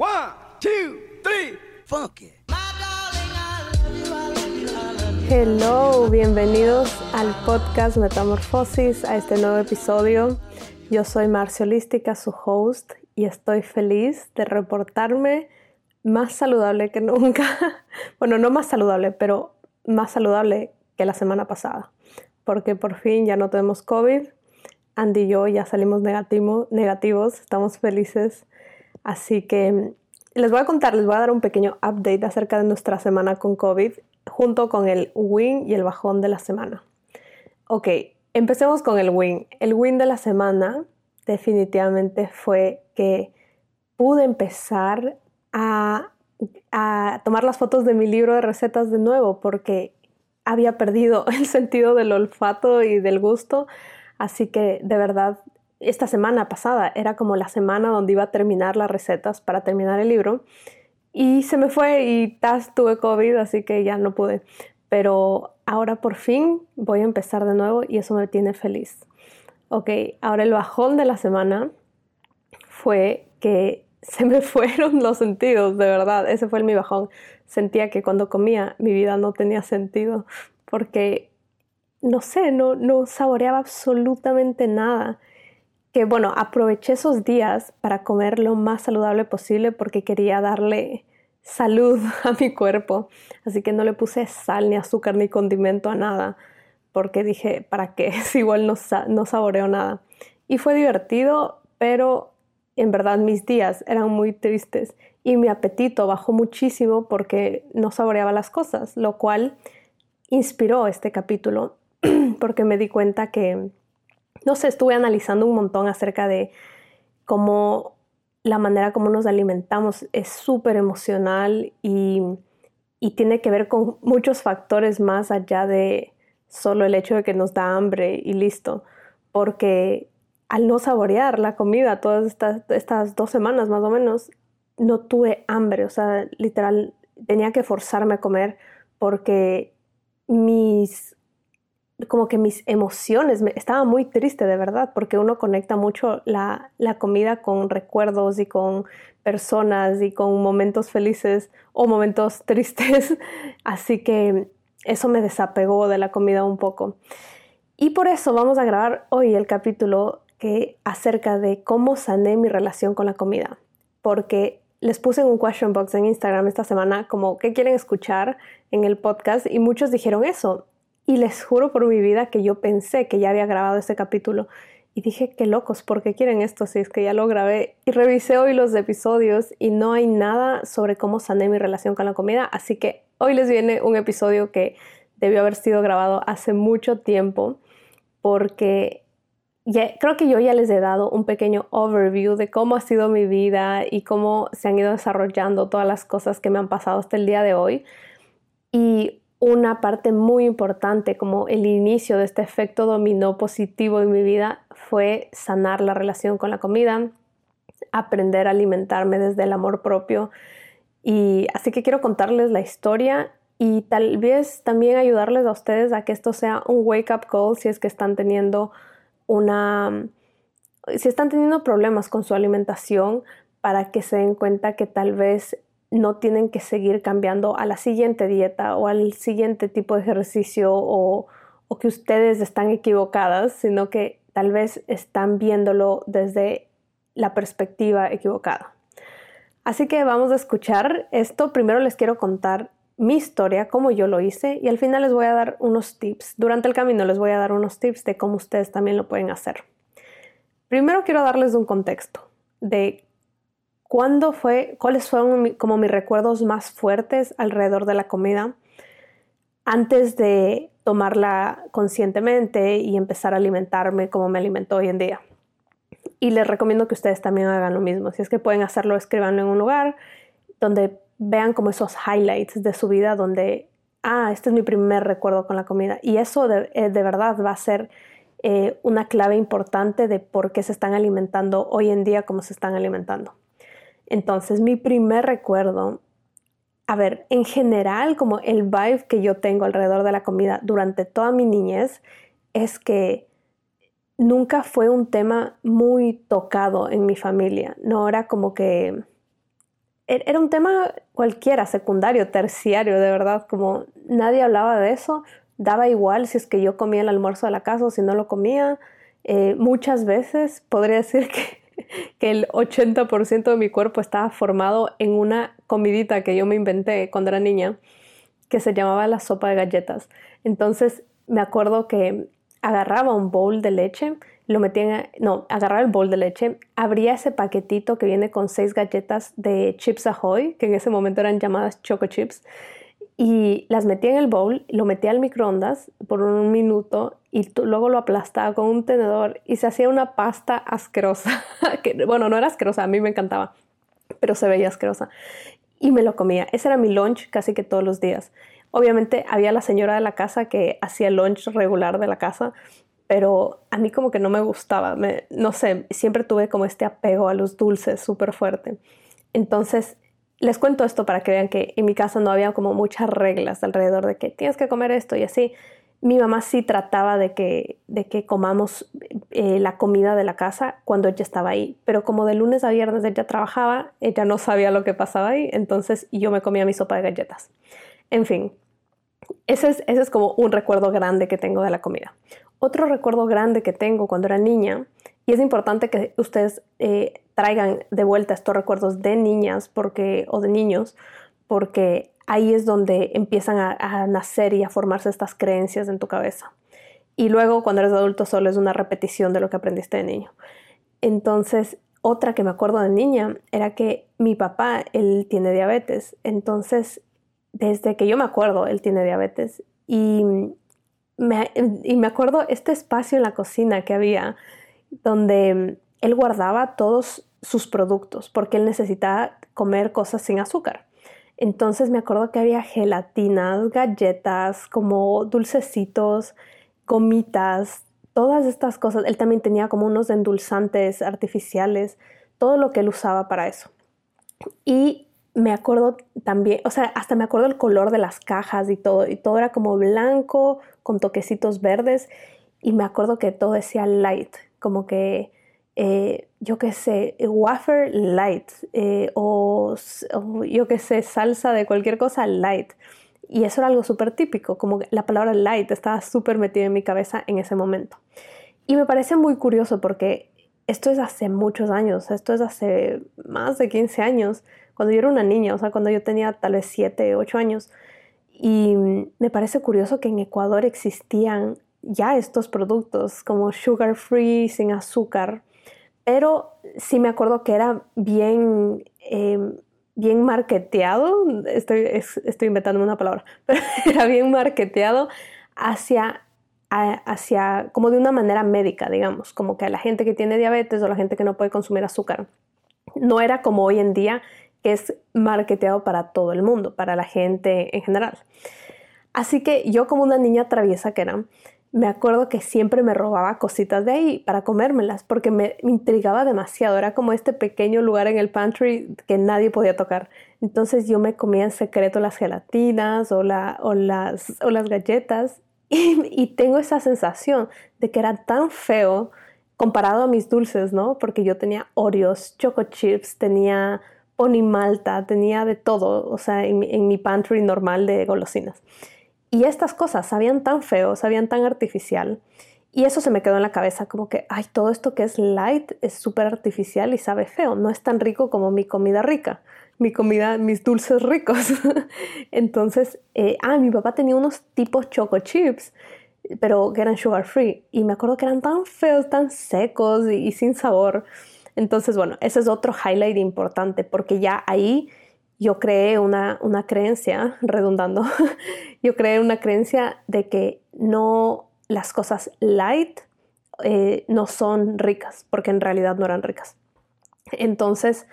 One, two, three, funk it. Hello, bienvenidos al podcast Metamorfosis, a este nuevo episodio. Yo soy Marcia Holística, su host, y estoy feliz de reportarme más saludable que nunca. bueno, no más saludable, pero más saludable que la semana pasada, porque por fin ya no tenemos COVID. Andy y yo ya salimos negativo, negativos, estamos felices. Así que les voy a contar, les voy a dar un pequeño update acerca de nuestra semana con COVID, junto con el win y el bajón de la semana. Ok, empecemos con el win. El win de la semana definitivamente fue que pude empezar a, a tomar las fotos de mi libro de recetas de nuevo porque había perdido el sentido del olfato y del gusto. Así que de verdad, esta semana pasada era como la semana donde iba a terminar las recetas para terminar el libro. Y se me fue y tas tuve COVID, así que ya no pude. Pero ahora por fin voy a empezar de nuevo y eso me tiene feliz. Ok, ahora el bajón de la semana fue que se me fueron los sentidos, de verdad, ese fue mi bajón. Sentía que cuando comía mi vida no tenía sentido porque, no sé, no, no saboreaba absolutamente nada. Que bueno, aproveché esos días para comer lo más saludable posible porque quería darle salud a mi cuerpo. Así que no le puse sal, ni azúcar, ni condimento a nada porque dije, ¿para qué? Si igual no, no saboreo nada. Y fue divertido, pero en verdad mis días eran muy tristes y mi apetito bajó muchísimo porque no saboreaba las cosas, lo cual inspiró este capítulo porque me di cuenta que, no sé, estuve analizando un montón acerca de cómo la manera como nos alimentamos es súper emocional y, y tiene que ver con muchos factores más allá de solo el hecho de que nos da hambre y listo, porque al no saborear la comida todas estas, estas dos semanas más o menos, no tuve hambre, o sea, literal, tenía que forzarme a comer porque mis, como que mis emociones, me, estaba muy triste de verdad, porque uno conecta mucho la, la comida con recuerdos y con personas y con momentos felices o momentos tristes, así que eso me desapegó de la comida un poco. Y por eso vamos a grabar hoy el capítulo que acerca de cómo sané mi relación con la comida. Porque les puse en un question box en Instagram esta semana como qué quieren escuchar en el podcast y muchos dijeron eso. Y les juro por mi vida que yo pensé que ya había grabado ese capítulo y dije, qué locos, ¿por qué quieren esto si es que ya lo grabé? Y revisé hoy los episodios y no hay nada sobre cómo sané mi relación con la comida, así que hoy les viene un episodio que debió haber sido grabado hace mucho tiempo porque creo que yo ya les he dado un pequeño overview de cómo ha sido mi vida y cómo se han ido desarrollando todas las cosas que me han pasado hasta el día de hoy. Y una parte muy importante, como el inicio de este efecto dominó positivo en mi vida, fue sanar la relación con la comida, aprender a alimentarme desde el amor propio. Y así que quiero contarles la historia y tal vez también ayudarles a ustedes a que esto sea un wake up call si es que están teniendo una, si están teniendo problemas con su alimentación, para que se den cuenta que tal vez no tienen que seguir cambiando a la siguiente dieta o al siguiente tipo de ejercicio o, que ustedes están equivocadas, sino que tal vez están viéndolo desde la perspectiva equivocada. Así que vamos a escuchar esto. Primero les quiero contar mi historia, cómo yo lo hice y al final les voy a dar unos tips. Durante el camino les voy a dar unos tips de cómo ustedes también lo pueden hacer. Primero quiero darles un contexto de cuándo fue, cuáles fueron como mis recuerdos más fuertes alrededor de la comida antes de tomarla conscientemente y empezar a alimentarme como me alimento hoy en día. Y les recomiendo que ustedes también hagan lo mismo. Si es que pueden hacerlo, escribanlo en un lugar donde vean como esos highlights de su vida donde, ah, este es mi primer recuerdo con la comida. Y eso de, eh, verdad va a ser eh, una clave importante de por qué se están alimentando hoy en día como se están alimentando. Entonces, mi primer recuerdo, a ver, en general, como el vibe que yo tengo alrededor de la comida durante toda mi niñez, es que nunca fue un tema muy tocado en mi familia. No era como que e-, era un tema cualquiera, secundario, terciario, de verdad, como nadie hablaba de eso, daba igual si es que yo comía el almuerzo de la casa o si no lo comía. Eh, muchas veces podría decir que, que el 80% de mi cuerpo estaba formado en una comidita que yo me inventé cuando era niña, que se llamaba la sopa de galletas. Entonces me acuerdo que agarraba un bowl de leche, lo metía en, no, agarraba el bowl de leche, abría ese paquetito que viene con seis galletas de Chips Ahoy, que en ese momento eran llamadas Choco Chips, y las metía en el bowl, lo metía al microondas por un minuto y luego lo aplastaba con un tenedor y se hacía una pasta asquerosa, que bueno, no era asquerosa, a mí me encantaba, pero se veía asquerosa. Y me lo comía. Ese era mi lunch casi que todos los días. Obviamente había la señora de la casa que hacía el lunch regular de la casa, pero a mí como que no me gustaba. no sé, siempre tuve como este apego a los dulces súper fuerte. Entonces les cuento esto para que vean que en mi casa no había como muchas reglas alrededor de que tienes que comer esto y así. Mi mamá sí trataba de que, de que comamos eh, la comida de la casa cuando ella estaba ahí, pero como de lunes a viernes ella trabajaba, ella no sabía lo que pasaba ahí, entonces yo me comía mi sopa de galletas. En fin, ese es, ese es como un recuerdo grande que tengo de la comida. Otro recuerdo grande que tengo cuando era niña, y es importante que ustedes eh, traigan de vuelta estos recuerdos de niñas porque, o de niños, porque ahí es donde empiezan a, nacer y a formarse estas creencias en tu cabeza. Y luego cuando eres adulto solo es una repetición de lo que aprendiste de niño. Entonces, otra que me acuerdo de niña era que mi papá, él tiene diabetes. Entonces, desde que yo me acuerdo, él tiene diabetes. Y me, y me acuerdo este espacio en la cocina que había donde él guardaba todos sus productos porque él necesitaba comer cosas sin azúcar. Entonces me acuerdo que había gelatinas, galletas, como dulcecitos, gomitas, todas estas cosas. Él también tenía como unos endulzantes artificiales, todo lo que él usaba para eso. Y me acuerdo también, o sea, hasta me acuerdo el color de las cajas y todo, y todo era como blanco con toquecitos verdes. Y me acuerdo que todo decía light, como que eh, yo qué sé, wafer light eh, o, yo qué sé, salsa de cualquier cosa light. Y eso era algo súper típico, como la palabra light estaba súper metida en mi cabeza en ese momento. Y me parece muy curioso porque esto es hace muchos años, esto es hace más de 15 años, cuando yo era una niña, o sea, cuando yo tenía tal vez 7, 8 años. Y me parece curioso que en Ecuador existían ya estos productos como sugar free, sin azúcar, pero sí me acuerdo que era bien, em, bien marketeado, estoy, estoy inventándome una palabra, pero era bien marketeado hacia, hacia, como de una manera médica, digamos, como que a la gente que tiene diabetes o la gente que no puede consumir azúcar. No era como hoy en día que es marketeado para todo el mundo, para la gente en general. Así que yo como una niña traviesa que era, me acuerdo que siempre me robaba cositas de ahí para comérmelas porque me, intrigaba demasiado. Era como este pequeño lugar en el pantry que nadie podía tocar. Entonces yo me comía en secreto las gelatinas o, la, o, las, o las galletas y, tengo esa sensación de que era tan feo comparado a mis dulces, ¿no? Porque yo tenía Oreos, Choco Chips, tenía Pony Malta, tenía de todo, o sea, en mi pantry normal de golosinas. Y estas cosas sabían tan feo, sabían tan artificial. Y eso se me quedó en la cabeza, como que, ay, todo esto que es light es súper artificial y sabe feo, no es tan rico como mi comida rica, mi comida, mis dulces ricos. Entonces, eh, ah, mi papá tenía unos tipos choco chips, pero que eran sugar free. Y me acuerdo que eran tan feos, tan secos y sin sabor. Entonces, bueno, ese es otro highlight importante, porque ya ahí yo creé una, creencia, redundando, yo creé una creencia de que no las cosas light eh, no son ricas, porque en realidad no eran ricas. Entonces,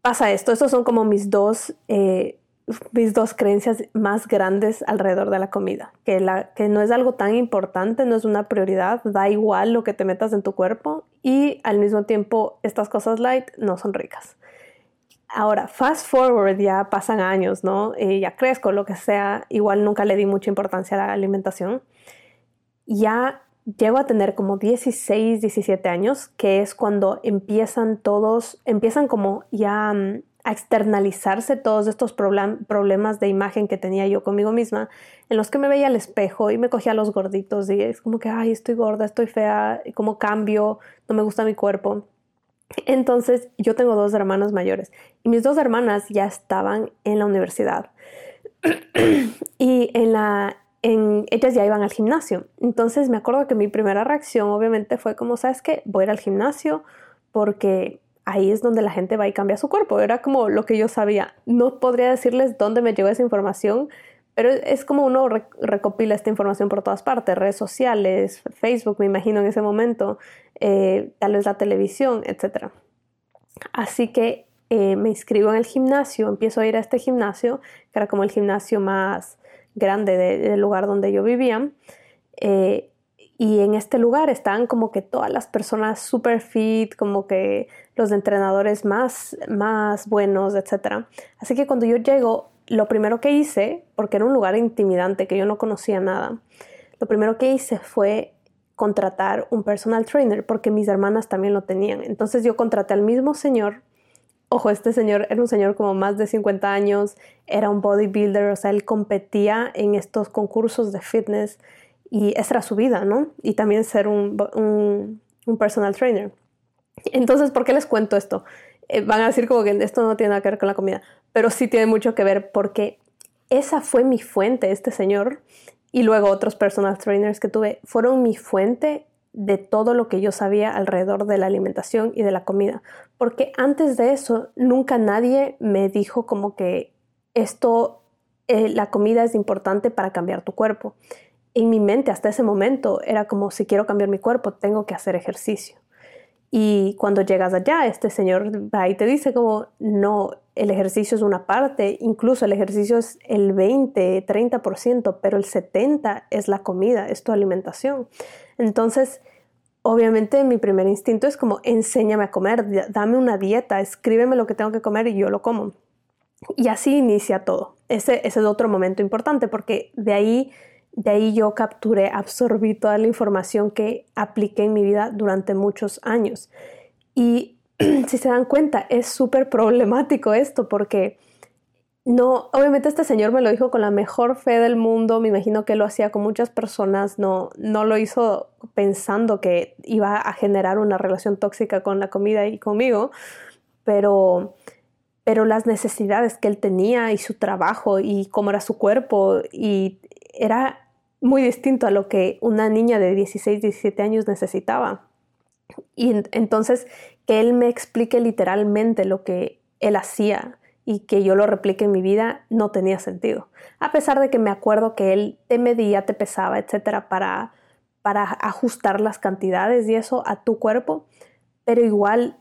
pasa esto, estos son como mis dos, eh, mis dos creencias más grandes alrededor de la comida, que, la, que no es algo tan importante, no es una prioridad, da igual lo que te metas en tu cuerpo y al mismo tiempo estas cosas light no son ricas. Ahora, fast forward, ya pasan años, ¿no? Eh, ya crezco, lo que sea, igual nunca le di mucha importancia a la alimentación. Ya llego a tener como 16, 17 años, que es cuando empiezan todos, empiezan como ya mm, externalizarse todos estos problemas de imagen que tenía yo conmigo misma, en los que me veía al espejo y me cogía los gorditos y es como que, ay, estoy gorda, estoy fea, como cambio, no me gusta mi cuerpo. Entonces yo tengo dos hermanas mayores y mis dos hermanas ya estaban en la universidad y en la, en, ellas ya iban al gimnasio. Entonces me acuerdo que mi primera reacción obviamente fue como, ¿sabes qué? Voy a ir al gimnasio porque ahí es donde la gente va y cambia su cuerpo. Era como lo que yo sabía. No podría decirles dónde me llegó esa información, pero es como uno recopila esta información por todas partes, redes sociales, Facebook, me imagino en ese momento, eh, tal vez la televisión, etc. Así que eh, me inscribo en el gimnasio, empiezo a ir a este gimnasio, que era como el gimnasio más grande del lugar donde yo vivía. Eh, y en este lugar estaban como que todas las personas super fit, como que los entrenadores más, más buenos, etc. Así que cuando yo llego, lo primero que hice, porque era un lugar intimidante que yo no conocía nada, lo primero que hice fue contratar un personal trainer porque mis hermanas también lo tenían. Entonces yo contraté al mismo señor. Ojo, este señor era un señor como más de 50 años, era un bodybuilder, o sea, él competía en estos concursos de fitness y esa era su vida, ¿no? Y también ser un, personal trainer. Entonces, ¿por qué les cuento esto? Eh, van a decir como que esto no tiene nada que ver con la comida, pero sí tiene mucho que ver porque esa fue mi fuente, este señor, y luego otros personal trainers que tuve, fueron mi fuente de todo lo que yo sabía alrededor de la alimentación y de la comida. Porque antes de eso, nunca nadie me dijo como que esto, eh, la comida es importante para cambiar tu cuerpo en mi mente hasta ese momento era como si quiero cambiar mi cuerpo, tengo que hacer ejercicio. Y cuando llegas allá, este señor va te dice como, no, el ejercicio es una parte, incluso el ejercicio es el 20, 30%, pero el 70% es la comida, es tu alimentación. Entonces, obviamente mi primer instinto es como, enséñame a comer, dame una dieta, escríbeme lo que tengo que comer y yo lo como. Y así inicia todo. Ese, ese es otro momento importante porque de ahí de ahí yo capturé, absorbí toda la información que apliqué en mi vida durante muchos años. Y si se dan cuenta, es súper problemático esto porque no, obviamente este señor me lo dijo con la mejor fe del mundo, me imagino que lo hacía con muchas personas, no, no lo hizo pensando que iba a generar una relación tóxica con la comida y conmigo, pero, pero las necesidades que él tenía y su trabajo y cómo era su cuerpo y era muy distinto a lo que una niña de 16, 17 años necesitaba. Y entonces que él me explique literalmente lo que él hacía y que yo lo replique en mi vida no tenía sentido. A pesar de que me acuerdo que él te medía, te pesaba, etcétera, para, para ajustar las cantidades y eso a tu cuerpo, pero igual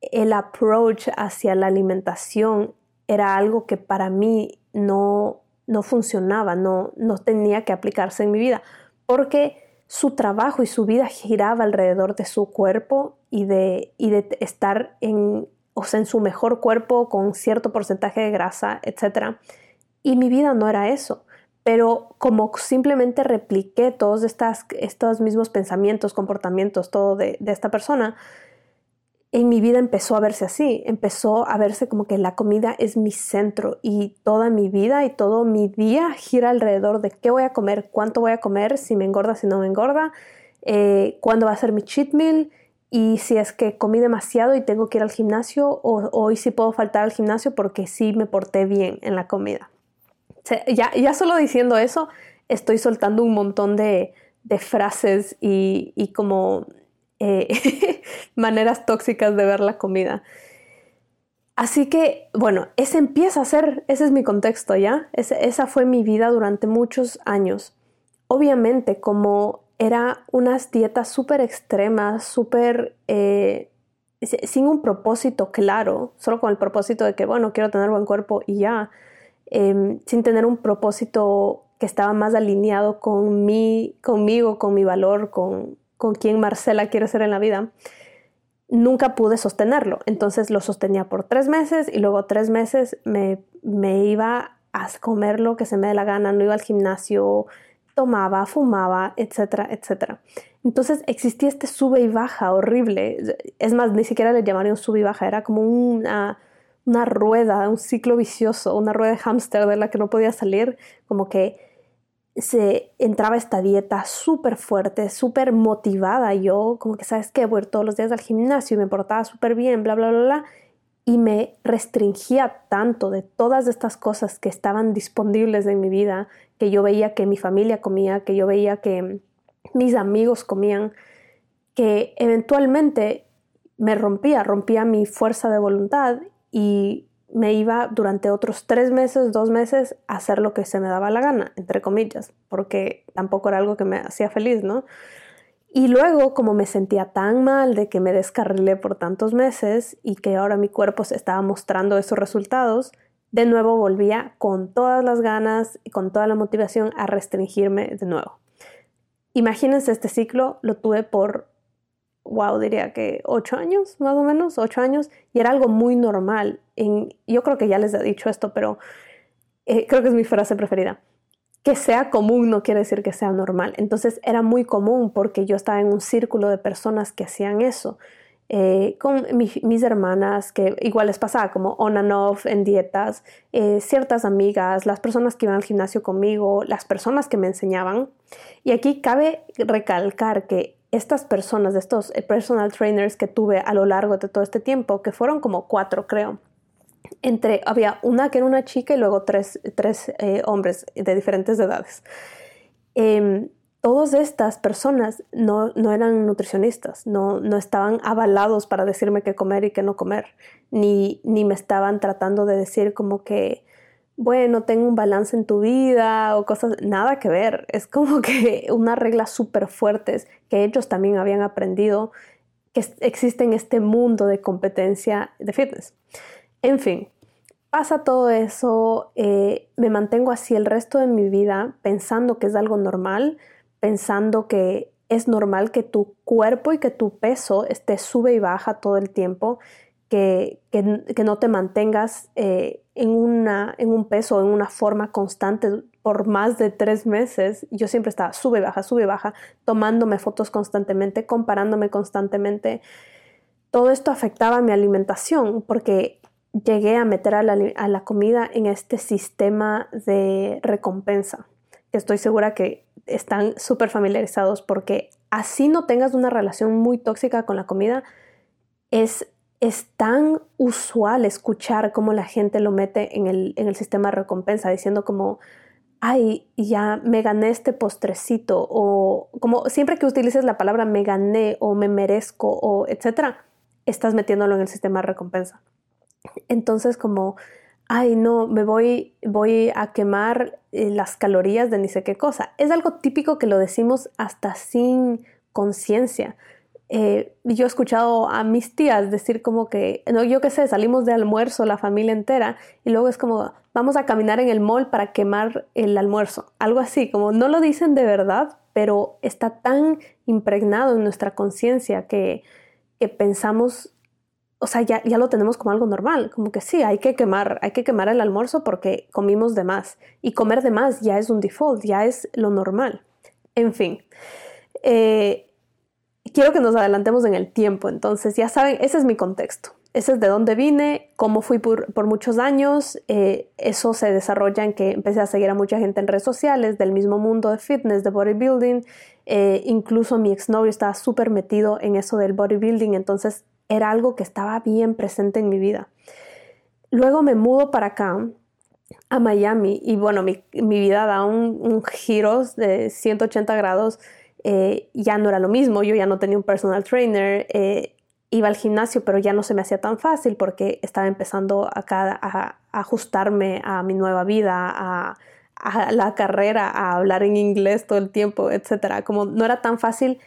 el approach hacia la alimentación era algo que para mí no, no funcionaba, no, no tenía que aplicarse en mi vida, porque su trabajo y su vida giraba alrededor de su cuerpo y de, y de estar en, o sea, en su mejor cuerpo con cierto porcentaje de grasa, etc. Y mi vida no era eso. Pero como simplemente repliqué todos estas, estos mismos pensamientos, comportamientos, todo de, de esta persona, en mi vida empezó a verse así, empezó a verse como que la comida es mi centro y toda mi vida y todo mi día gira alrededor de qué voy a comer, cuánto voy a comer, si me engorda, si no me engorda, eh, cuándo va a ser mi cheat meal y si es que comí demasiado y tengo que ir al gimnasio o hoy sí puedo faltar al gimnasio porque sí me porté bien en la comida. ya, solo diciendo eso estoy soltando un montón de, frases y como eh, maneras tóxicas de ver la comida. Así que, bueno, ese empieza a ser, ese es mi contexto, ¿ya? esa fue mi vida durante muchos años. Obviamente, como era unas dietas súper extremas, súper... Eh, sin un propósito claro, solo con el propósito de que, bueno, quiero tener buen cuerpo y ya, em, sin tener un propósito que estaba más alineado con mi, conmigo, con mi valor, con, con quien Marcela quiere ser en la vida, nunca pude sostenerlo. Entonces lo sostenía por tres meses y luego tres meses me, iba a comer lo que se me dé la gana, no iba al gimnasio, tomaba, fumaba, etcétera, etcétera. Entonces existía este sube y baja horrible. Es más, ni siquiera le llamaría un sube y baja, era como una, una rueda, un ciclo vicioso, una rueda de hámster de la que no podía salir, como que se entraba esta dieta súper fuerte, súper motivada. Yo, como que, ¿sabes qué? Voy todos los días al gimnasio y me portaba súper bien, bla, bla, bla, bla. Y me restringía tanto de todas estas cosas que estaban disponibles en mi vida, que yo veía que mi familia comía, que yo veía que mis amigos comían, que eventualmente me rompía, rompía mi fuerza de voluntad y me iba durante otros tres meses, dos meses, a hacer lo que se me daba la gana, entre comillas, porque tampoco era algo que me hacía feliz, ¿no? Y luego, como me sentía tan mal de que me descarrilé por tantos meses y que ahora mi cuerpo se estaba mostrando esos resultados, de nuevo volvía con todas las ganas y con toda la motivación a restringirme de nuevo. Imagínense este ciclo, lo tuve por wow, diría que ocho años, más o menos, ocho años, y era algo muy normal. Yo creo que ya les he dicho esto, pero eh, creo que es mi frase preferida. Que sea común no quiere decir que sea normal. Entonces era muy común porque yo estaba en un círculo de personas que hacían eso. Eh, con mis hermanas, que igual les pasaba como on and off en dietas, eh, ciertas amigas, las personas que iban al gimnasio conmigo, las personas que me enseñaban. Y aquí cabe recalcar que estas personas, de estos eh, personal trainers que tuve a lo largo de todo este tiempo, que fueron como cuatro, creo. Entre, había una que era una chica y luego tres, eh, hombres de diferentes edades. Eh, todas estas personas no, eran nutricionistas, no, no, estaban avalados para decirme qué comer y qué no comer, ni, ni me estaban tratando de decir como que bueno, tengo un balance en tu vida o cosas, nada que ver. Es como que unas reglas súper fuertes que ellos también habían aprendido que existe en este mundo de competencia de fitness. En fin, pasa todo eso, eh, me mantengo así el resto de mi vida pensando que es algo normal, pensando que es normal que tu cuerpo y que tu peso esté sube y baja todo el tiempo que, no te mantengas eh, en, un peso, en una forma constante por más de tres meses. Yo siempre estaba sube, baja, sube, baja, tomándome fotos constantemente, comparándome constantemente. Todo esto afectaba mi alimentación porque llegué a meter a la, a la comida en este sistema de recompensa. Estoy segura que están súper familiarizados porque así no tengas una relación muy tóxica con la comida, es es tan usual escuchar cómo la gente lo mete en el, sistema de recompensa, diciendo como, ay, ya me gané este postrecito, o como siempre que utilices la palabra me gané o me merezco o etcétera, estás metiéndolo en el sistema de recompensa. Entonces, como, ay, no, me voy, voy a quemar eh, las calorías de ni sé qué cosa. Es algo típico que lo decimos hasta sin conciencia. Eh, yo he escuchado a mis tías decir como que, no, yo qué sé, salimos de almuerzo la familia entera y luego es como, vamos a caminar en el mall para quemar el almuerzo. Algo así, como no lo dicen de verdad, pero está tan impregnado en nuestra conciencia que, que, pensamos, o sea, ya, ya lo tenemos como algo normal, como que sí, hay que quemar, hay que quemar el almuerzo porque comimos de más. Y comer de más ya es un default, ya es lo normal. En fin. Eh, quiero que nos adelantemos en el tiempo, entonces ya saben, ese es mi contexto. Ese es de dónde vine, cómo fui por, muchos años. Eh, eso se desarrolla en que empecé a seguir a mucha gente en redes sociales del mismo mundo de fitness, de bodybuilding. Eh, incluso mi exnovio estaba súper metido en eso del bodybuilding, entonces era algo que estaba bien presente en mi vida. Luego me mudo para acá, a Miami, y bueno, mi, vida da un, un giro de 180 grados eh, ya no era lo mismo, yo ya no tenía un personal trainer, eh, iba al gimnasio, pero ya no se me hacía tan fácil porque estaba empezando acá a, ajustarme a mi nueva vida, a, la carrera, a hablar en inglés todo el tiempo, etc. Como no era tan fácil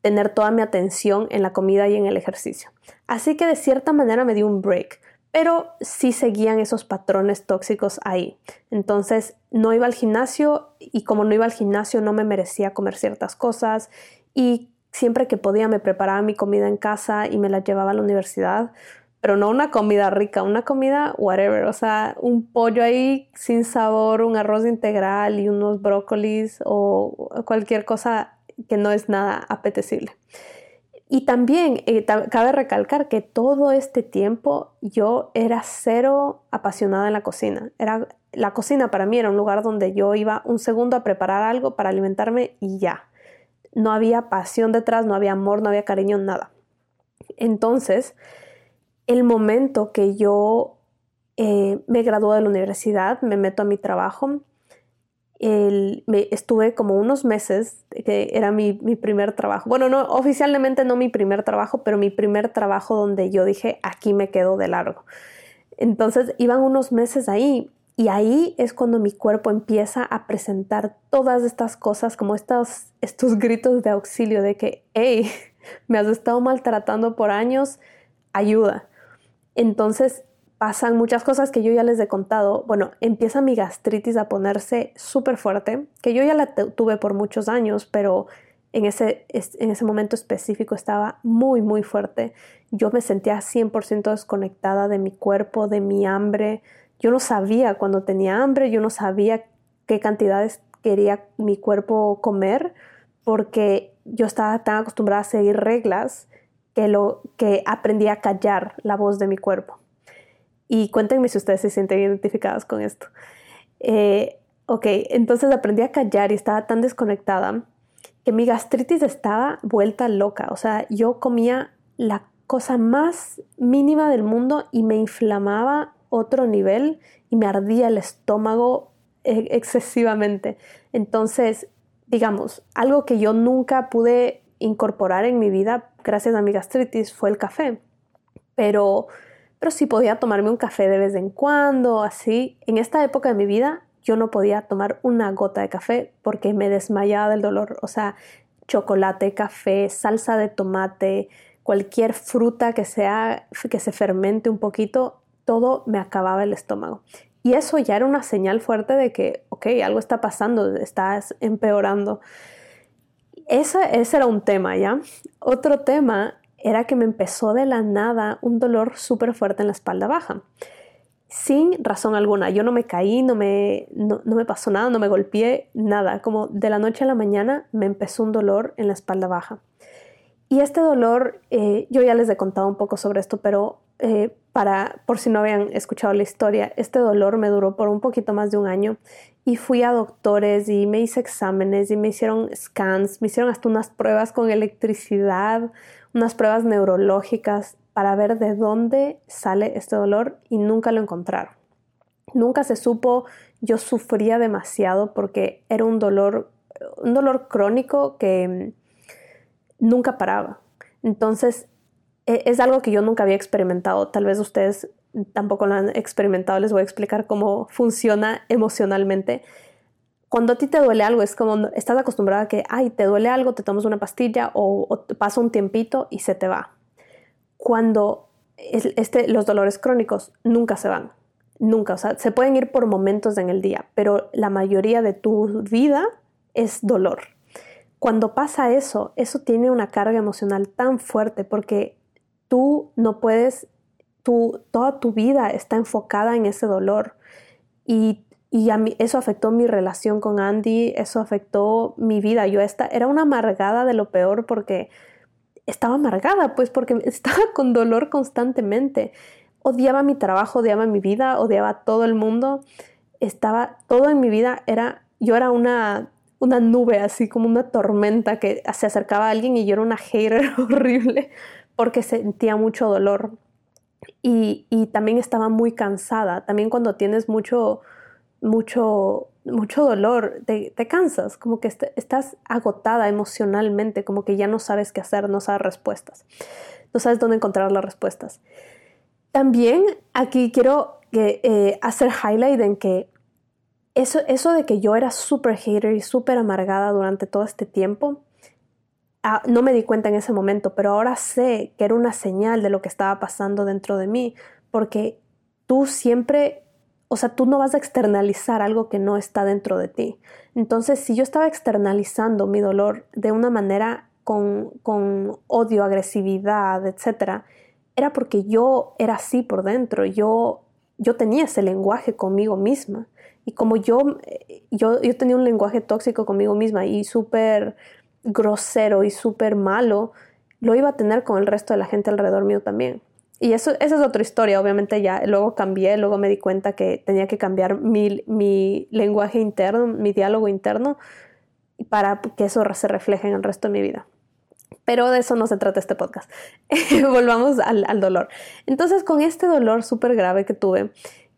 tener toda mi atención en la comida y en el ejercicio. Así que de cierta manera me di un break pero sí seguían esos patrones tóxicos ahí. Entonces no iba al gimnasio y como no iba al gimnasio no me merecía comer ciertas cosas y siempre que podía me preparaba mi comida en casa y me la llevaba a la universidad, pero no una comida rica, una comida whatever, o sea, un pollo ahí sin sabor, un arroz integral y unos brócolis o cualquier cosa que no es nada apetecible Y también eh, cabe recalcar que todo este tiempo yo era cero apasionada en la cocina. Era, la cocina para mí era un lugar donde yo iba un segundo a preparar algo para alimentarme y ya. No había pasión detrás, no había amor, no había cariño, nada. Entonces, el momento que yo eh, me gradué de la universidad, me meto a mi trabajo, me, estuve como unos meses, que era mi, mi, primer trabajo. Bueno, no, oficialmente no mi primer trabajo, pero mi primer trabajo donde yo dije, aquí me quedo de largo. Entonces iban unos meses ahí y ahí es cuando mi cuerpo empieza a presentar todas estas cosas, como estos, estos gritos de auxilio de que, hey, me has estado maltratando por años, ayuda. Entonces pasan muchas cosas que yo ya les he contado. Bueno, empieza mi gastritis a ponerse súper fuerte, que yo ya la tuve por muchos años, pero en ese, en ese momento específico estaba muy, muy fuerte. Yo me sentía 100% desconectada de mi cuerpo, de mi hambre. Yo no sabía cuando tenía hambre, yo no sabía qué cantidades quería mi cuerpo comer, porque yo estaba tan acostumbrada a seguir reglas que, lo, que aprendí a callar la voz de mi cuerpo. Y cuéntenme si ustedes se sienten identificadas con esto. Eh, ok, entonces aprendí a callar y estaba tan desconectada que mi gastritis estaba vuelta loca. O sea, yo comía la cosa más mínima del mundo y me inflamaba otro nivel y me ardía el estómago eh, excesivamente. Entonces, digamos, algo que yo nunca pude incorporar en mi vida gracias a mi gastritis fue el café. Pero pero sí podía tomarme un café de vez en cuando, así. En esta época de mi vida yo no podía tomar una gota de café porque me desmayaba del dolor. O sea, chocolate, café, salsa de tomate, cualquier fruta que sea que se fermente un poquito, todo me acababa el estómago. Y eso ya era una señal fuerte de que, ok, algo está pasando, estás empeorando. Ese, ese era un tema, ¿ya? Otro tema era que me empezó de la nada un dolor súper fuerte en la espalda baja. Sin razón alguna. Yo no me caí, no me, no, me pasó nada, no me golpeé, nada. Como de la noche a la mañana me empezó un dolor en la espalda baja. Y este dolor, eh, yo ya les he contado un poco sobre esto, pero eh, para, por si no habían escuchado la historia, este dolor me duró por un poquito más de un año y fui a doctores y me hice exámenes y me hicieron scans, me hicieron hasta unas pruebas con electricidad, unas pruebas neurológicas para ver de dónde sale este dolor y nunca lo encontraron. Nunca se supo, yo sufría demasiado porque era un dolor, un dolor crónico que nunca paraba. Entonces, e, es algo que yo nunca había experimentado. Tal vez ustedes tampoco lo han experimentado. Les voy a explicar cómo funciona emocionalmente cuando a ti te duele algo, es como estás acostumbrada a que, ay, te duele algo, te tomas una pastilla o, pasa un tiempito y se te va. Cuando este, los dolores crónicos nunca se van, nunca, o sea, se pueden ir por momentos en el día, pero la mayoría de tu vida es dolor. Cuando pasa eso, eso tiene una carga emocional tan fuerte porque tú no puedes, tú, toda tu vida está enfocada en ese dolor y y eso afectó mi relación con Andy, eso afectó mi vida. Yo esta, era una amargada de lo peor porque estaba amargada, pues porque estaba con dolor constantemente. Odiaba mi trabajo, odiaba mi vida, odiaba a todo el mundo. Estaba, todo en mi vida era, yo era una, una nube, así como una tormenta que se acercaba a alguien y yo era una hater horrible porque sentía mucho dolor. Y, y también estaba muy cansada. También cuando tienes mucho mucho, mucho dolor, te, cansas, como que estás agotada emocionalmente, como que ya no sabes qué hacer, no sabes respuestas, no sabes dónde encontrar las respuestas. También aquí quiero eh, hacer highlight en que eso, eso de que yo era súper hater y súper amargada durante todo este tiempo, ah, no me di cuenta en ese momento, pero ahora sé que era una señal de lo que estaba pasando dentro de mí, porque tú siempre o sea, tú no vas a externalizar algo que no está dentro de ti. Entonces, si yo estaba externalizando mi dolor de una manera con, odio, agresividad, etc., era porque yo era así por dentro, yo, yo tenía ese lenguaje conmigo misma. Y como yo, yo, yo tenía un lenguaje tóxico conmigo misma y súper grosero y súper malo, lo iba a tener con el resto de la gente alrededor mío también. Y eso, esa es otra historia, obviamente ya luego cambié, luego me di cuenta que tenía que cambiar mi, mi lenguaje interno, mi diálogo interno, para que eso se refleje en el resto de mi vida. Pero de eso no se trata este podcast. Volvamos al, al, dolor. Entonces, con este dolor súper grave que tuve,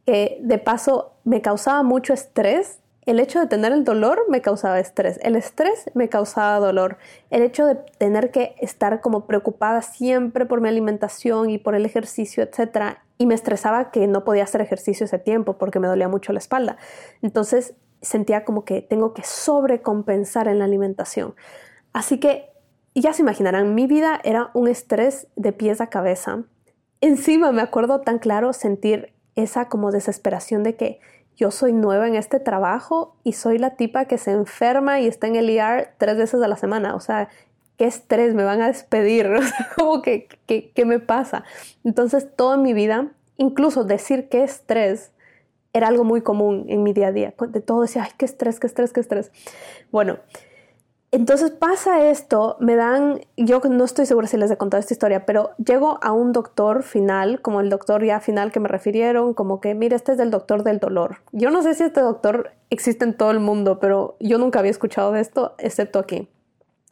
que de paso me causaba mucho estrés, el hecho de tener el dolor me causaba estrés, el estrés me causaba dolor, el hecho de tener que estar como preocupada siempre por mi alimentación y por el ejercicio, etcétera, y me estresaba que no podía hacer ejercicio ese tiempo porque me dolía mucho la espalda. Entonces sentía como que tengo que sobrecompensar en la alimentación. Así que ya se imaginarán, mi vida era un estrés de pies a cabeza. Encima me acuerdo tan claro sentir esa como desesperación de que yo soy nueva en este trabajo y soy la tipa que se enferma y está en el ER tres veces a la semana. O sea, qué estrés, me van a despedir. como que, ¿qué me pasa? Entonces, toda mi vida, incluso decir qué estrés, era algo muy común en mi día a día. De todo decía, ay, qué estrés, qué estrés, qué estrés. Bueno, entonces pasa esto, me dan, yo no estoy segura si les he contado esta historia, pero llego a un doctor final, como el doctor ya final que me refirieron, como que, mira, este es el doctor del dolor. Yo no sé si este doctor existe en todo el mundo, pero yo nunca había escuchado de esto, excepto aquí.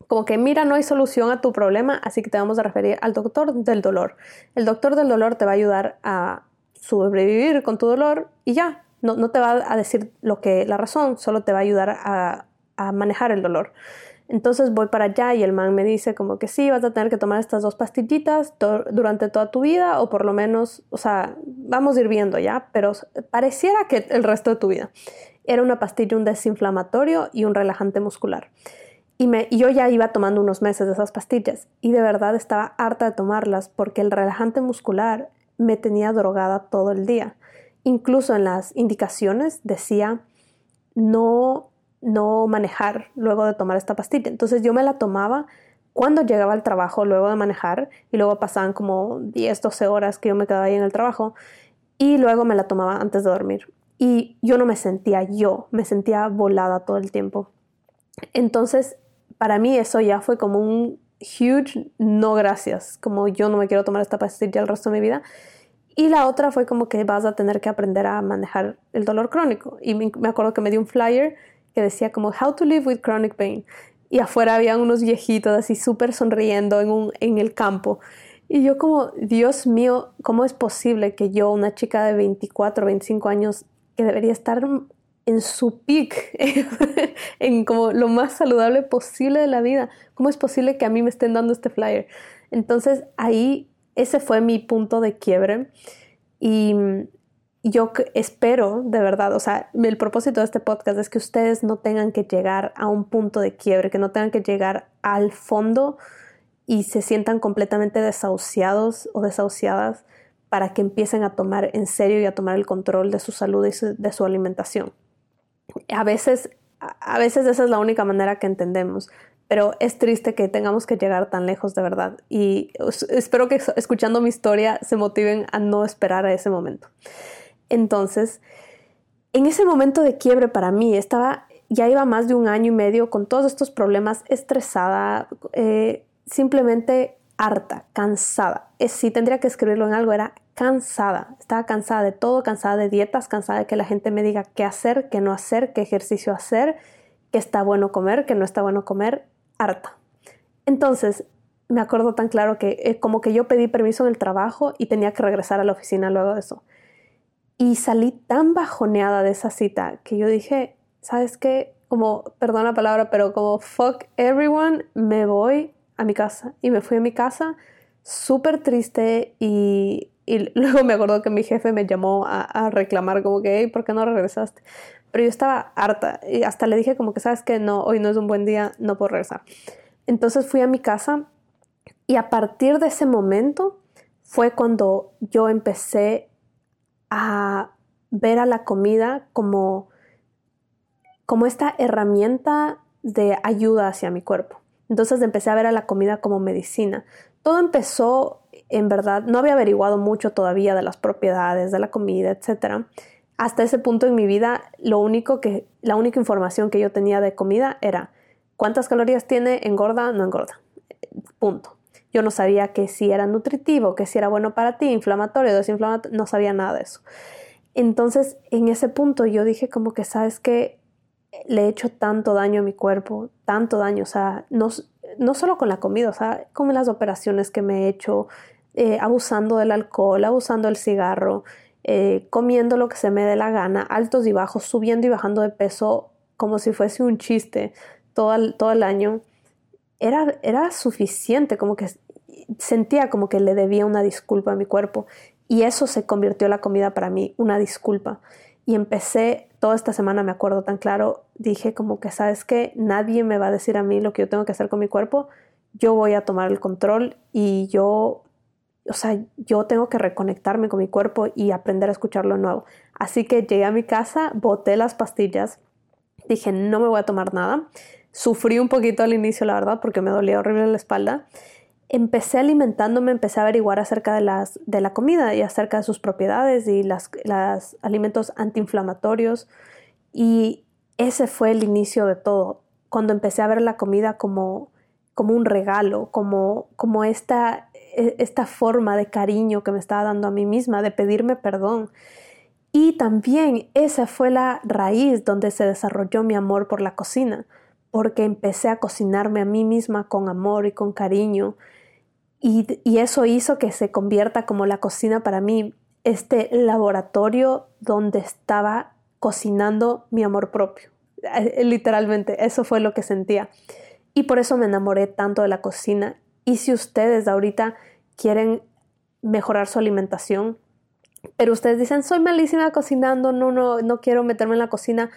Como que, mira, no hay solución a tu problema, así que te vamos a referir al doctor del dolor. El doctor del dolor te va a ayudar a sobrevivir con tu dolor y ya, no, no te va a decir lo que, la razón, solo te va a ayudar a, a manejar el dolor. Entonces voy para allá y el man me dice como que sí, vas a tener que tomar estas dos pastillitas durante toda tu vida o por lo menos, o sea, vamos a ir viendo ya, pero pareciera que el resto de tu vida. Era una pastilla, un desinflamatorio y un relajante muscular. Y, me, y yo ya iba tomando unos meses de esas pastillas y de verdad estaba harta de tomarlas porque el relajante muscular me tenía drogada todo el día. Incluso en las indicaciones decía no no manejar luego de tomar esta pastilla. Entonces yo me la tomaba cuando llegaba al trabajo luego de manejar y luego pasaban como 10, 12 horas que yo me quedaba ahí en el trabajo y luego me la tomaba antes de dormir. Y yo no me sentía yo, me sentía volada todo el tiempo. Entonces, para mí eso ya fue como un huge no gracias, como yo no me quiero tomar esta pastilla el resto de mi vida. Y la otra fue como que vas a tener que aprender a manejar el dolor crónico. Y me acuerdo que me dio un flyer que decía como How to live with chronic pain. Y afuera habían unos viejitos así súper sonriendo en, un, en el campo. Y yo como, Dios mío, ¿cómo es posible que yo, una chica de 24, 25 años, que debería estar en su peak, en como lo más saludable posible de la vida, cómo es posible que a mí me estén dando este flyer? Entonces ahí, ese fue mi punto de quiebre. Y yo espero, de verdad, o sea, el propósito de este podcast es que ustedes no tengan que llegar a un punto de quiebre, que no tengan que llegar al fondo y se sientan completamente desahuciados o desahuciadas para que empiecen a tomar en serio y a tomar el control de su salud y de su alimentación. A veces, a veces esa es la única manera que entendemos, pero es triste que tengamos que llegar tan lejos de verdad y espero que escuchando mi historia se motiven a no esperar a ese momento. Entonces, en ese momento de quiebre para mí, estaba, ya iba más de un año y medio con todos estos problemas, estresada, eh, simplemente harta, cansada. si tendría que escribirlo en algo, era cansada. Estaba cansada de todo, cansada de dietas, cansada de que la gente me diga qué hacer, qué no hacer, qué ejercicio hacer, qué está bueno comer, qué no está bueno comer, harta. Entonces, me acuerdo tan claro que eh, como que yo pedí permiso en el trabajo y tenía que regresar a la oficina luego de eso. Y salí tan bajoneada de esa cita que yo dije, ¿sabes qué? Como, perdón la palabra, pero como fuck everyone, me voy a mi casa. Y me fui a mi casa súper triste y, luego me acuerdo que mi jefe me llamó a, reclamar como que, hey, ¿por qué no regresaste? Pero yo estaba harta y hasta le dije como que, ¿sabes qué? No, hoy no es un buen día, no puedo regresar. Entonces fui a mi casa y a partir de ese momento fue cuando yo empecé a ver a la comida como, como esta herramienta de ayuda hacia mi cuerpo. Entonces empecé a ver a la comida como medicina. Todo empezó, en verdad, no había averiguado mucho todavía de las propiedades de la comida, etc. Hasta ese punto en mi vida, lo único que, la única información que yo tenía de comida era cuántas calorías tiene, engorda, no engorda. Punto. Yo no sabía que si era nutritivo, que si era bueno para ti, inflamatorio, desinflamatorio, no sabía nada de eso. Entonces, en ese punto yo dije como que, ¿sabes que Le he hecho tanto daño a mi cuerpo, tanto daño, o sea, no, no solo con la comida, o sea, con las operaciones que me he hecho, eh, abusando del alcohol, abusando del cigarro, eh, comiendo lo que se me dé la gana, altos y bajos, subiendo y bajando de peso como si fuese un chiste todo todo el año, era, era suficiente, como que sentía como que le debía una disculpa a mi cuerpo y eso se convirtió en la comida para mí, una disculpa. Y empecé, toda esta semana me acuerdo tan claro, dije como que, ¿sabes que Nadie me va a decir a mí lo que yo tengo que hacer con mi cuerpo, yo voy a tomar el control y yo o sea, yo tengo que reconectarme con mi cuerpo y aprender a escucharlo nuevo. Así que llegué a mi casa, boté las pastillas, dije, no me voy a tomar nada. Sufrí un poquito al inicio, la verdad, porque me dolía horrible la espalda. Empecé alimentándome, empecé a averiguar acerca de, las, de la comida y acerca de sus propiedades y los las alimentos antiinflamatorios. Y ese fue el inicio de todo, cuando empecé a ver la comida como, como un regalo, como, como esta e, esta forma de cariño que me estaba dando a mí misma, de pedirme perdón. Y también esa fue la raíz donde se desarrolló mi amor por la cocina, porque empecé a cocinarme a mí misma con amor y con cariño. Y, eso hizo que se convierta como la cocina para mí, este laboratorio donde estaba cocinando mi amor propio. Eh, literalmente, eso fue lo que sentía. Y por eso me enamoré tanto de la cocina y si ustedes ahorita quieren mejorar su alimentación, pero ustedes dicen, soy malísima cocinando, no, no, no quiero meterme en la cocina,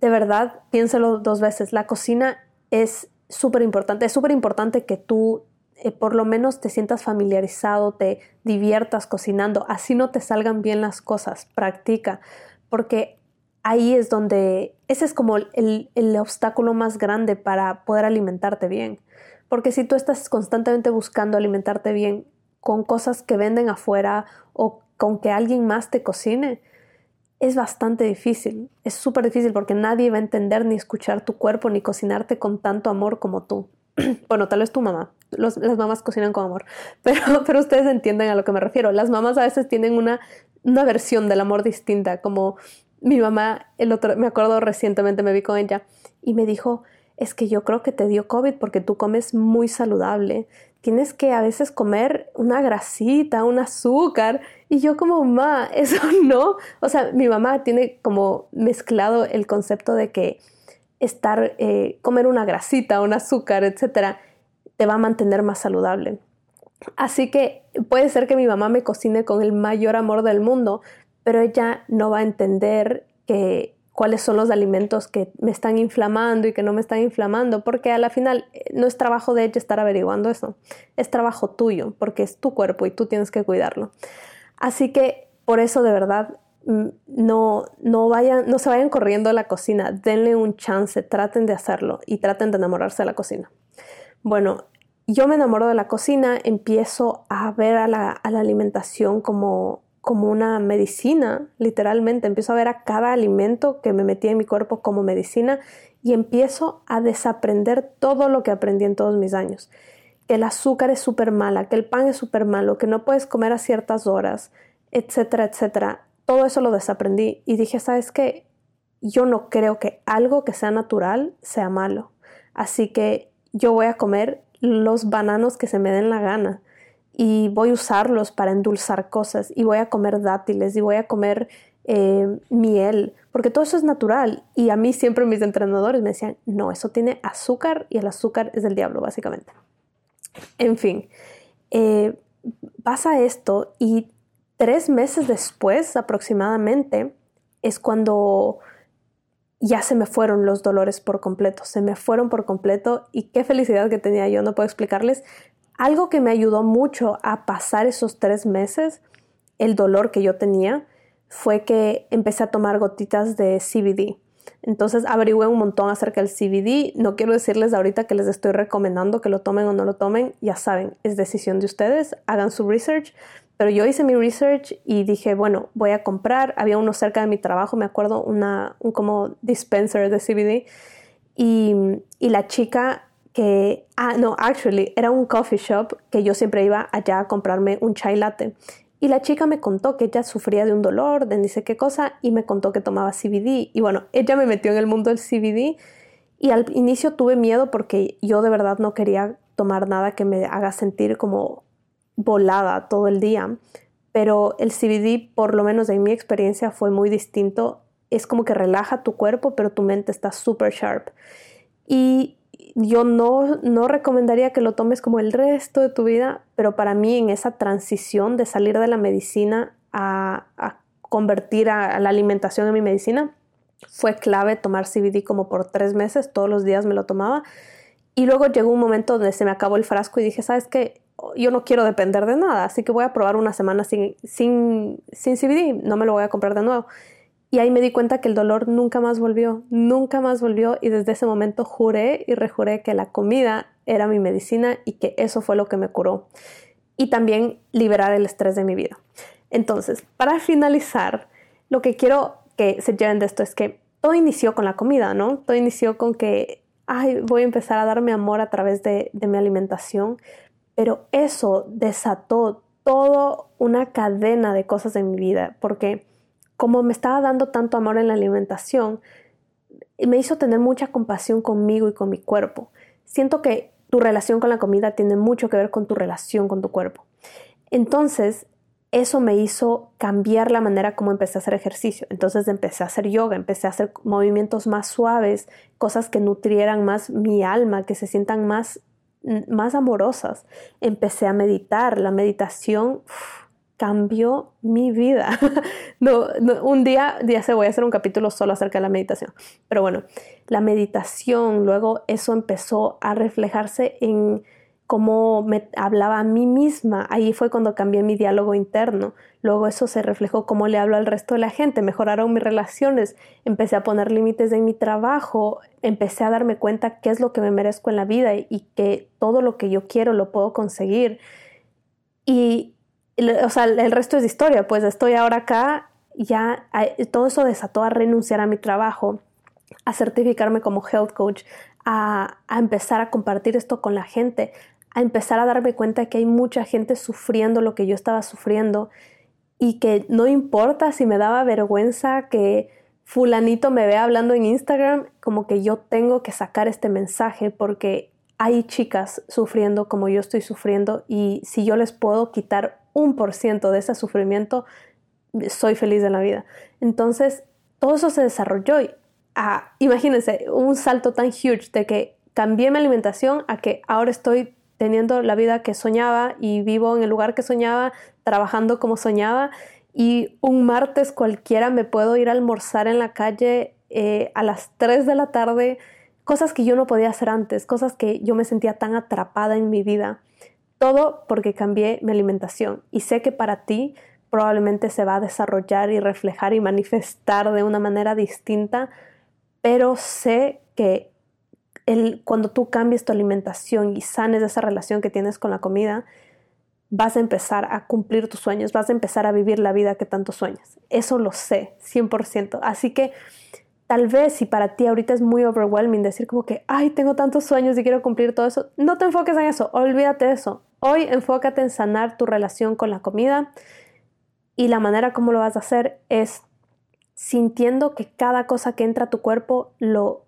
de verdad, piénselo dos veces. La cocina es súper importante. Es súper importante que tú eh, por lo menos te sientas familiarizado, te diviertas cocinando, así no te salgan bien las cosas. Practica, porque ahí es donde, ese es como el, el obstáculo más grande para poder alimentarte bien. Porque si tú estás constantemente buscando alimentarte bien con cosas que venden afuera o con que alguien más te cocine, es bastante difícil. Es súper difícil porque nadie va a entender ni escuchar tu cuerpo ni cocinarte con tanto amor como tú. bueno, tal vez tu mamá. las mamás cocinan con amor, pero, pero ustedes entienden a lo que me refiero. Las mamás a veces tienen una, una versión del amor distinta, como mi mamá, el otro, me acuerdo recientemente me vi con ella y me dijo, es que yo creo que te dio COVID porque tú comes muy saludable. Tienes que a veces comer una grasita, un azúcar. Y yo como, mamá, eso no. O sea, mi mamá tiene como mezclado el concepto de que estar, eh, comer una grasita, un azúcar, etcétera, te va a mantener más saludable. Así que puede ser que mi mamá me cocine con el mayor amor del mundo, pero ella no va a entender que cuáles son los alimentos que me están inflamando y que no me están inflamando, porque a la final eh, no es trabajo de ella estar averiguando eso, es trabajo tuyo, porque es tu cuerpo y tú tienes que cuidarlo. Así que por eso de verdad mm, no, no, vayan, no se vayan corriendo a la cocina, denle un chance, traten de hacerlo y traten de enamorarse de la cocina. Bueno, yo me enamoro de la cocina, empiezo a ver a la, a la alimentación como como una medicina, literalmente. Empiezo a ver a cada alimento que me metía en mi cuerpo como medicina y empiezo a desaprender todo lo que aprendí en todos mis años. Que el azúcar es súper mala, que el pan es súper malo, que no puedes comer a ciertas horas, etcétera, etcétera. Todo eso lo desaprendí y dije, ¿sabes qué? Yo no creo que algo que sea natural sea malo. Así que yo voy a comer los bananos que se me den la gana y voy a usarlos para endulzar cosas y voy a comer dátiles y voy a comer eh, miel, porque todo eso es natural. Y a mí siempre mis entrenadores me decían, no, eso tiene azúcar y el azúcar es del diablo, básicamente. En fin, eh, pasa esto y tres meses después aproximadamente es cuando ya se me fueron los dolores por completo, se me fueron por completo y qué felicidad que tenía yo, no puedo explicarles, algo que me ayudó mucho a pasar esos tres meses, el dolor que yo tenía, fue que empecé a tomar gotitas de CBD. Entonces averigüé un montón acerca del CBD. No quiero decirles ahorita que les estoy recomendando que lo tomen o no lo tomen. Ya saben, es decisión de ustedes. Hagan su research. Pero yo hice mi research y dije, bueno, voy a comprar. Había uno cerca de mi trabajo, me acuerdo, una, un como dispenser de CBD. Y, y la chica ah, no, actually, era un coffee shop que yo siempre iba allá a comprarme un chai latte. Y la chica me contó que ella sufría de un dolor, de ni sé qué cosa, y me contó que tomaba CBD. Y bueno, ella me metió en el mundo del CBD y al inicio tuve miedo porque yo de verdad no quería tomar nada que me haga sentir como volada todo el día. Pero el CBD, por lo menos en mi experiencia, fue muy distinto. Es como que relaja tu cuerpo, pero tu mente está súper sharp. Y yo no, no recomendaría que lo tomes como el resto de tu vida, pero para mí en esa transición de salir de la medicina a, convertir a, la alimentación en mi medicina, fue clave tomar CBD como por tres meses, todos los días me lo tomaba. Y luego llegó un momento donde se me acabó el frasco y dije, ¿sabes qué? Yo no quiero depender de nada, así que voy a probar una semana sin, sin, sin CBD, no me lo voy a comprar de nuevo. Y ahí me di cuenta que el dolor nunca más volvió, nunca más volvió y desde ese momento juré y rejuré que la comida era mi medicina y que eso fue lo que me curó. Y también liberar el estrés de mi vida. Entonces, para finalizar, lo que quiero que se lleven de esto es que todo inició con la comida, ¿no? Todo inició con que, ay, voy a empezar a darme amor a través de, de mi alimentación, pero eso desató toda una cadena de cosas en mi vida, porque como me estaba dando tanto amor en la alimentación, me hizo tener mucha compasión conmigo y con mi cuerpo. Siento que tu relación con la comida tiene mucho que ver con tu relación con tu cuerpo. Entonces, eso me hizo cambiar la manera como empecé a hacer ejercicio. Entonces empecé a hacer yoga, empecé a hacer movimientos más suaves, cosas que nutrieran más mi alma, que se sientan más, más amorosas. Empecé a meditar. La meditación cambió mi vida. no, un día, ya se voy a hacer un capítulo solo acerca de la meditación. Pero bueno, la meditación, luego eso empezó a reflejarse en cómo me hablaba a mí misma. Ahí fue cuando cambié mi diálogo interno. Luego eso se reflejó cómo le hablo al resto de la gente. Mejoraron mis relaciones. Empecé a poner límites en mi trabajo. Empecé a darme cuenta qué es lo que me merezco en la vida y que todo lo que yo quiero lo puedo conseguir. Y o sea, el resto es historia, pues estoy ahora acá, ya todo eso desató a renunciar a mi trabajo, a certificarme como health coach, a, a empezar a compartir esto con la gente, a empezar a darme cuenta que hay mucha gente sufriendo lo que yo estaba sufriendo y que no importa si me daba vergüenza que fulanito me vea hablando en Instagram, como que yo tengo que sacar este mensaje porque hay chicas sufriendo como yo estoy sufriendo y si yo les puedo quitar un por ciento de ese sufrimiento, soy feliz de la vida. Entonces, todo eso se desarrolló y ah, imagínense un salto tan huge de que cambié mi alimentación a que ahora estoy teniendo la vida que soñaba y vivo en el lugar que soñaba, trabajando como soñaba y un martes cualquiera me puedo ir a almorzar en la calle eh, a las 3 de la tarde, cosas que yo no podía hacer antes, cosas que yo me sentía tan atrapada en mi vida. Todo porque cambié mi alimentación y sé que para ti probablemente se va a desarrollar y reflejar y manifestar de una manera distinta, pero sé que el, cuando tú cambies tu alimentación y sanes esa relación que tienes con la comida, vas a empezar a cumplir tus sueños, vas a empezar a vivir la vida que tanto sueñas. Eso lo sé, 100%. Así que tal vez si para ti ahorita es muy overwhelming decir como que, ay, tengo tantos sueños y quiero cumplir todo eso, no te enfoques en eso, olvídate de eso. Hoy enfócate en sanar tu relación con la comida y la manera como lo vas a hacer es sintiendo que cada cosa que entra a tu cuerpo lo,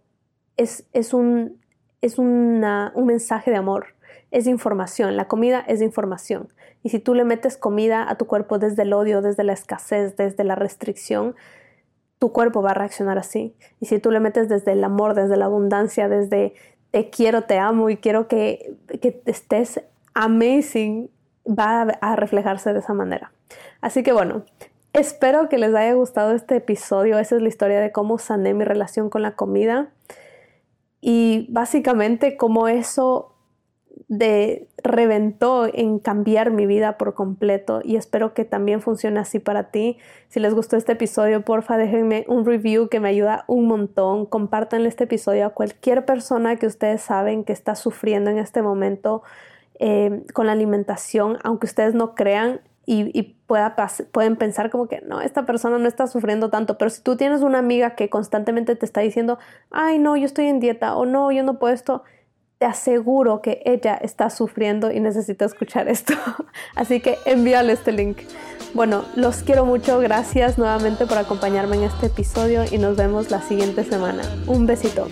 es, es, un, es un mensaje de amor, es información, la comida es información. Y si tú le metes comida a tu cuerpo desde el odio, desde la escasez, desde la restricción, tu cuerpo va a reaccionar así. Y si tú le metes desde el amor, desde la abundancia, desde te quiero, te amo y quiero que, que estés amazing, va a reflejarse de esa manera. Así que bueno, espero que les haya gustado este episodio. Esa es la historia de cómo sané mi relación con la comida y básicamente cómo eso de reventó en cambiar mi vida por completo y espero que también funcione así para ti. Si les gustó este episodio, porfa déjenme un review que me ayuda un montón. Compartan este episodio a cualquier persona que ustedes saben que está sufriendo en este momento Em, con la alimentación, aunque ustedes no crean y, y pueden pensar como que no, esta persona no está sufriendo tanto, pero si tú tienes una amiga que constantemente te está diciendo, ay no, yo estoy en dieta o no, yo no puedo esto, te aseguro que ella está sufriendo y necesita escuchar esto. Así que envíale este link. Bueno, los quiero mucho, gracias nuevamente por acompañarme en este episodio y nos vemos la siguiente semana. Un besito.